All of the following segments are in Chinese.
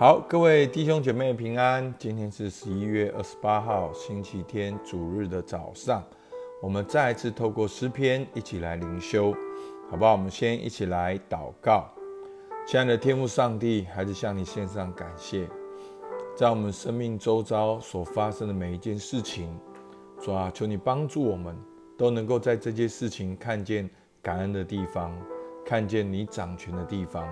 好，各位弟兄姐妹平安。今天是十一月二十八号，星期天，主日的早上，我们再一次透过诗篇一起来灵修，好不好？我们先一起来祷告。亲爱的天父上帝，还是向你献上感谢，在我们生命周遭所发生的每一件事情，主啊，求你帮助我们，都能够在这件事情看见感恩的地方，看见你掌权的地方，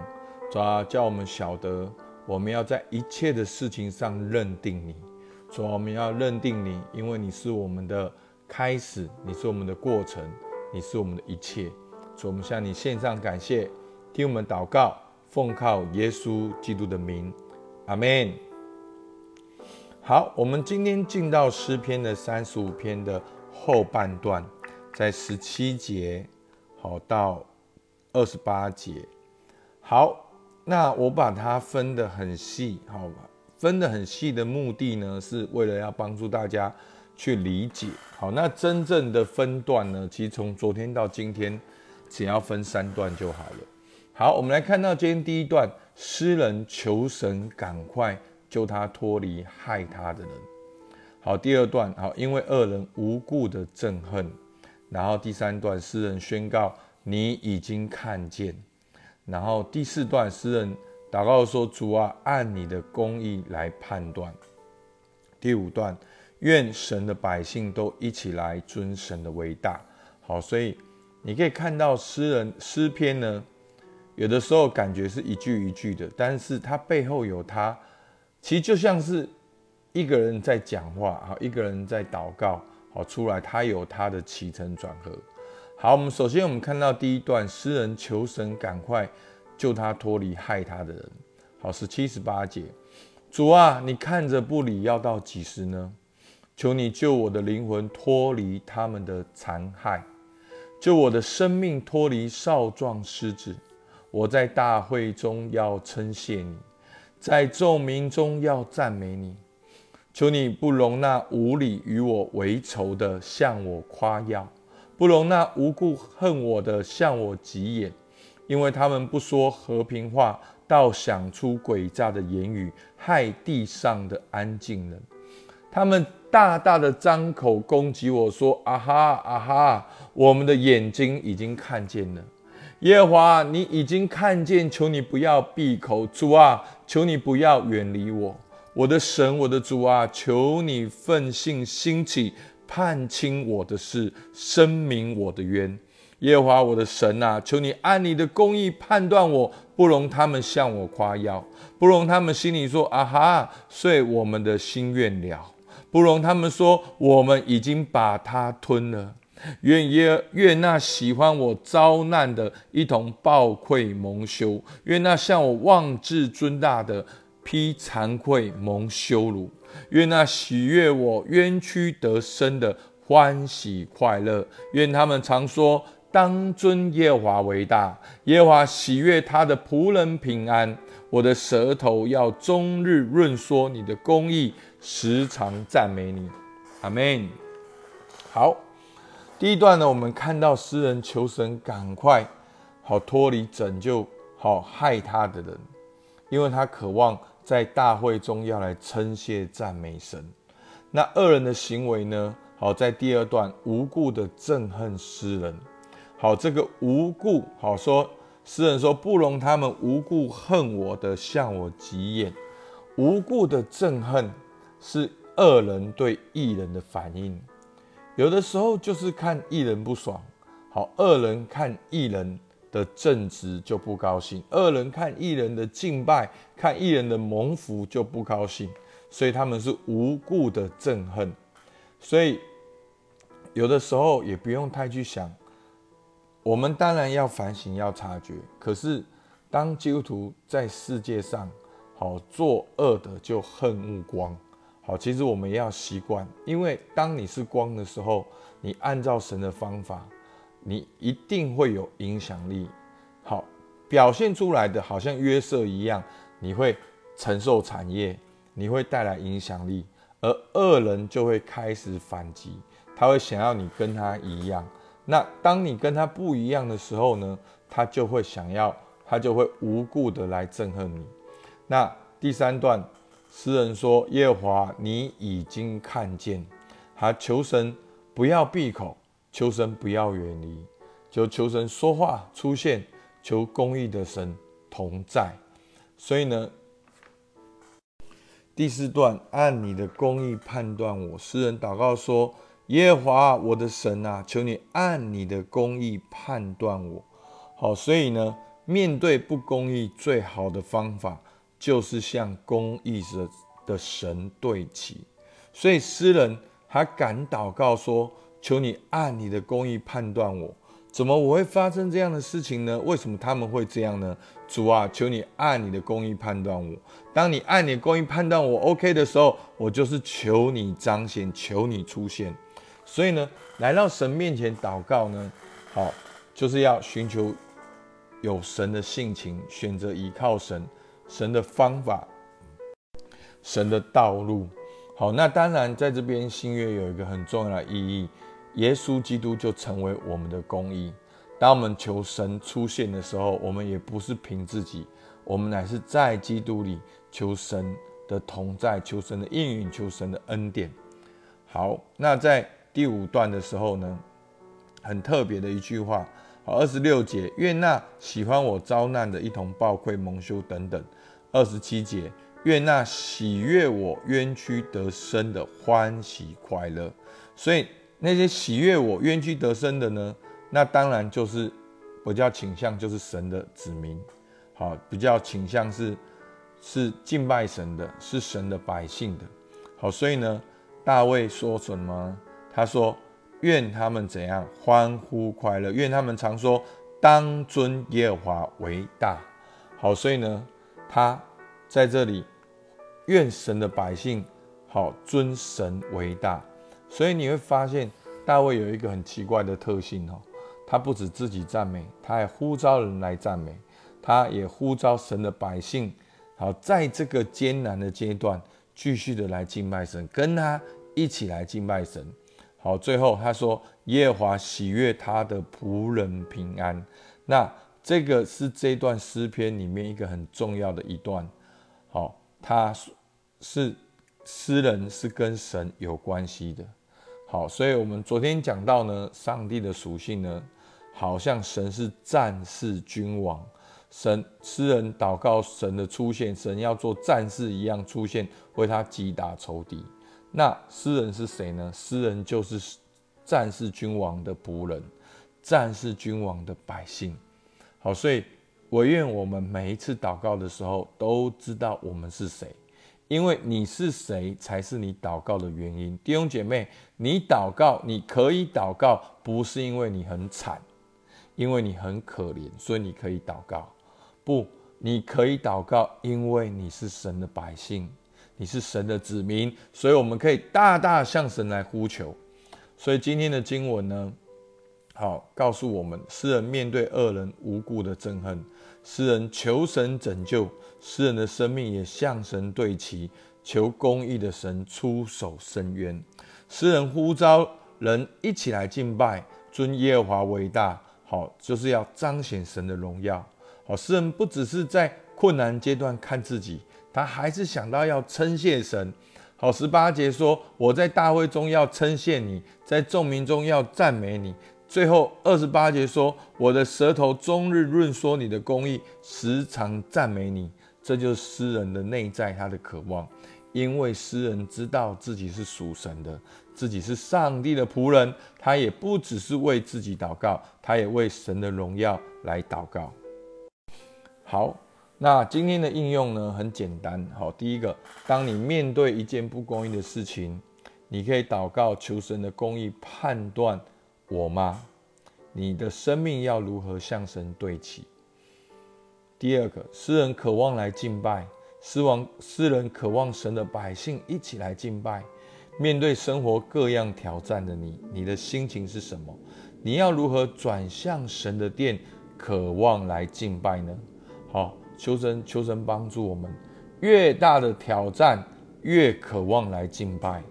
主啊，叫我们晓得。我们要在一切的事情上认定你，说我们要认定你，因为你是我们的开始，你是我们的过程，你是我们的一切。所以我们向你献上感谢，听我们祷告，奉靠耶稣基督的名，阿门。好，我们今天进到诗篇的三十五篇的后半段，在十七节好到二十八节，好。那我把它分得很细，好吧？分得很细的目的呢，是为了要帮助大家去理解。好，那真正的分段呢，其实从昨天到今天，只要分三段就好了。好，我们来看到今天第一段，诗人求神赶快救他脱离害他的人。好，第二段，好，因为恶人无故的憎恨。然后第三段，诗人宣告你已经看见。然后第四段，诗人祷告说：“主啊，按你的公义来判断。”第五段，愿神的百姓都一起来尊神的伟大。好，所以你可以看到诗人诗篇呢，有的时候感觉是一句一句的，但是它背后有他，其实就像是一个人在讲话，好，一个人在祷告，好，出来他有他的起承转合。好，我们首先我们看到第一段，诗人求神赶快救他脱离害他的人。好，是七十八节，主啊，你看着不理，要到几时呢？求你救我的灵魂脱离他们的残害，救我的生命脱离少壮狮子。我在大会中要称谢你，在众民中要赞美你。求你不容那无理与我为仇的向我夸耀。不容那无故恨我的向我急眼，因为他们不说和平话，倒想出诡诈的言语，害地上的安静人。他们大大的张口攻击我说：“啊哈啊哈！我们的眼睛已经看见了，耶和华，你已经看见，求你不要闭口，主啊，求你不要远离我，我的神，我的主啊，求你奋性兴起。”判清我的事，声明我的冤，耶和华我的神啊，求你按你的公义判断我，不容他们向我夸耀，不容他们心里说啊哈，遂我们的心愿了，不容他们说我们已经把他吞了。愿耶愿那喜欢我遭难的一同暴愧蒙羞，愿那向我妄自尊大的披惭愧蒙羞辱。愿那喜悦我冤屈得生的欢喜快乐，愿他们常说：当尊耶华为大，耶华喜悦他的仆人平安。我的舌头要终日润说你的公义，时常赞美你。阿门。好，第一段呢，我们看到诗人求神赶快好脱离拯救好害他的人，因为他渴望。在大会中要来称谢赞美神，那恶人的行为呢？好，在第二段无故的憎恨诗人。好，这个无故好说，诗人说不容他们无故恨我的，向我急眼。无故的憎恨是恶人对异人的反应，有的时候就是看异人不爽。好，恶人看异人。的正直就不高兴，恶人看异人的敬拜，看异人的蒙福就不高兴，所以他们是无故的憎恨。所以有的时候也不用太去想，我们当然要反省，要察觉。可是当基督徒在世界上，好作恶的就恨恶光。好，其实我们要习惯，因为当你是光的时候，你按照神的方法。你一定会有影响力，好表现出来的，好像约瑟一样，你会承受产业，你会带来影响力，而恶人就会开始反击，他会想要你跟他一样。那当你跟他不一样的时候呢，他就会想要，他就会无故的来憎恨你。那第三段，诗人说：“耶华，你已经看见。”他求神不要闭口，求神不要远离，求求神说话出现，求公义的神同在。所以呢，第四段按你的公义判断我。诗人祷告说：“耶和华我的神啊，求你按你的公义判断我。”好，所以呢，面对不公义，最好的方法就是向公义的的神对齐。所以诗人他敢祷告说：“求你按你的公义判断我。”怎么我会发生这样的事情呢？为什么他们会这样呢？主啊，求你按你的公义判断我。当你按你的公义判断我 OK 的时候，我就是求你彰显，求你出现。所以呢，来到神面前祷告呢，好，就是要寻求有神的性情，选择依靠神，神的方法，神的道路。好，那当然在这边新约有一个很重要的意义。耶稣基督就成为我们的公义。当我们求神出现的时候，我们也不是凭自己，我们乃是在基督里求神的同在，求神的应允，求神的恩典。好，那在第五段的时候呢，很特别的一句话，好，二十六节，愿那喜欢我遭难的一同报愧蒙羞等等。二十七节，愿那喜悦我冤屈得生的欢喜快乐。所以。那些喜悦我冤屈得生的呢？那当然就是比较倾向就是神的子民，好，比较倾向是是敬拜神的，是神的百姓的。好，所以呢，大卫说什么？他说：“愿他们怎样欢呼快乐，愿他们常说当尊耶和华为大。”好，所以呢，他在这里愿神的百姓好尊神为大。所以你会发现，大卫有一个很奇怪的特性哦，他不止自己赞美，他还呼召人来赞美，他也呼召神的百姓，好在这个艰难的阶段，继续的来敬拜神，跟他一起来敬拜神。好，最后他说：“耶和华喜悦他的仆人平安。”那这个是这段诗篇里面一个很重要的一段。好，他是诗人是跟神有关系的。好，所以我们昨天讲到呢，上帝的属性呢，好像神是战士君王，神诗人祷告神的出现，神要做战士一样出现，为他击打仇敌。那诗人是谁呢？诗人就是战士君王的仆人，战士君王的百姓。好，所以我愿我们每一次祷告的时候，都知道我们是谁。因为你是谁，才是你祷告的原因。弟兄姐妹，你祷告，你可以祷告，不是因为你很惨，因为你很可怜，所以你可以祷告。不，你可以祷告，因为你是神的百姓，你是神的子民，所以我们可以大大向神来呼求。所以今天的经文呢，好告诉我们，诗人面对恶人无故的憎恨。诗人求神拯救，诗人的生命也向神对齐，求公义的神出手伸冤。诗人呼召人一起来敬拜，尊耶和华为大，好，就是要彰显神的荣耀。好，诗人不只是在困难阶段看自己，他还是想到要称谢神。好，十八节说：“我在大会中要称谢你，在众民中要赞美你。”最后二十八节说：“我的舌头终日论说你的公义，时常赞美你。”这就是诗人的内在，他的渴望。因为诗人知道自己是属神的，自己是上帝的仆人，他也不只是为自己祷告，他也为神的荣耀来祷告。好，那今天的应用呢，很简单。好，第一个，当你面对一件不公义的事情，你可以祷告求神的公义判断。我吗？你的生命要如何向神对齐？第二个，诗人渴望来敬拜，诗王诗人渴望神的百姓一起来敬拜。面对生活各样挑战的你，你的心情是什么？你要如何转向神的殿，渴望来敬拜呢？好，求神求神帮助我们，越大的挑战，越渴望来敬拜。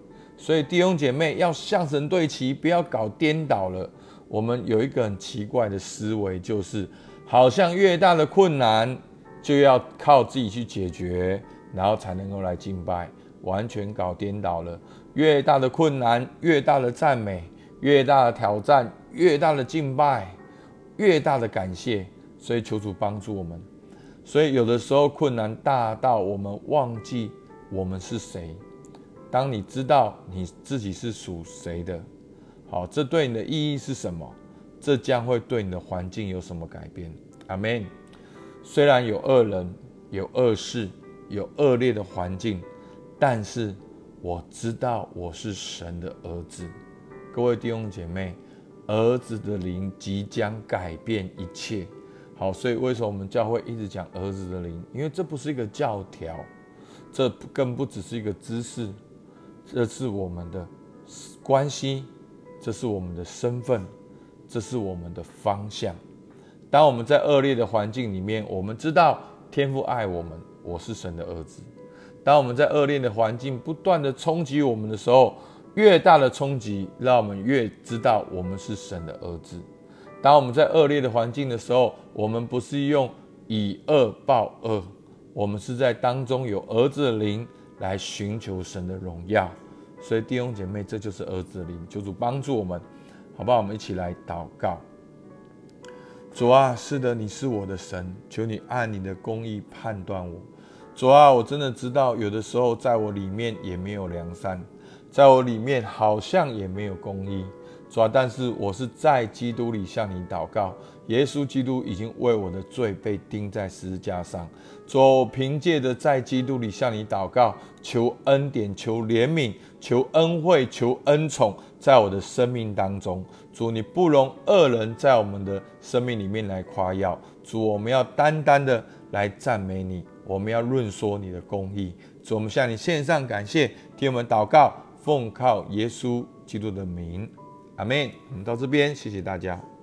所以弟兄姐妹要向神对齐，不要搞颠倒了。我们有一个很奇怪的思维，就是好像越大的困难就要靠自己去解决，然后才能够来敬拜，完全搞颠倒了。越大的困难，越大的赞美，越大的挑战，越大的敬拜，越大的感谢。所以求主帮助我们。所以有的时候困难大到我们忘记我们是谁。当你知道你自己是属谁的，好，这对你的意义是什么？这将会对你的环境有什么改变？阿门。虽然有恶人、有恶事、有恶劣的环境，但是我知道我是神的儿子。各位弟兄姐妹，儿子的灵即将改变一切。好，所以为什么我们教会一直讲儿子的灵？因为这不是一个教条，这更不只是一个知识。这是我们的关系，这是我们的身份，这是我们的方向。当我们在恶劣的环境里面，我们知道天父爱我们，我是神的儿子。当我们在恶劣的环境不断的冲击我们的时候，越大的冲击，让我们越知道我们是神的儿子。当我们在恶劣的环境的时候，我们不是用以恶报恶，我们是在当中有儿子的灵。来寻求神的荣耀，所以弟兄姐妹，这就是儿子的灵，求主帮助我们，好不好？我们一起来祷告。主啊，是的，你是我的神，求你按你的公义判断我。主啊，我真的知道，有的时候在我里面也没有良善，在我里面好像也没有公义。主啊，但是我是在基督里向你祷告。耶稣基督已经为我的罪被钉在十字架上。主，我凭借着在基督里向你祷告，求恩典，求怜悯，求恩惠，求恩宠，在我的生命当中。主，你不容恶人在我们的生命里面来夸耀。主，我们要单单的来赞美你，我们要论说你的公义。主，我们向你献上感谢，替我们祷告，奉靠耶稣基督的名。阿门。我们到这边，谢谢大家。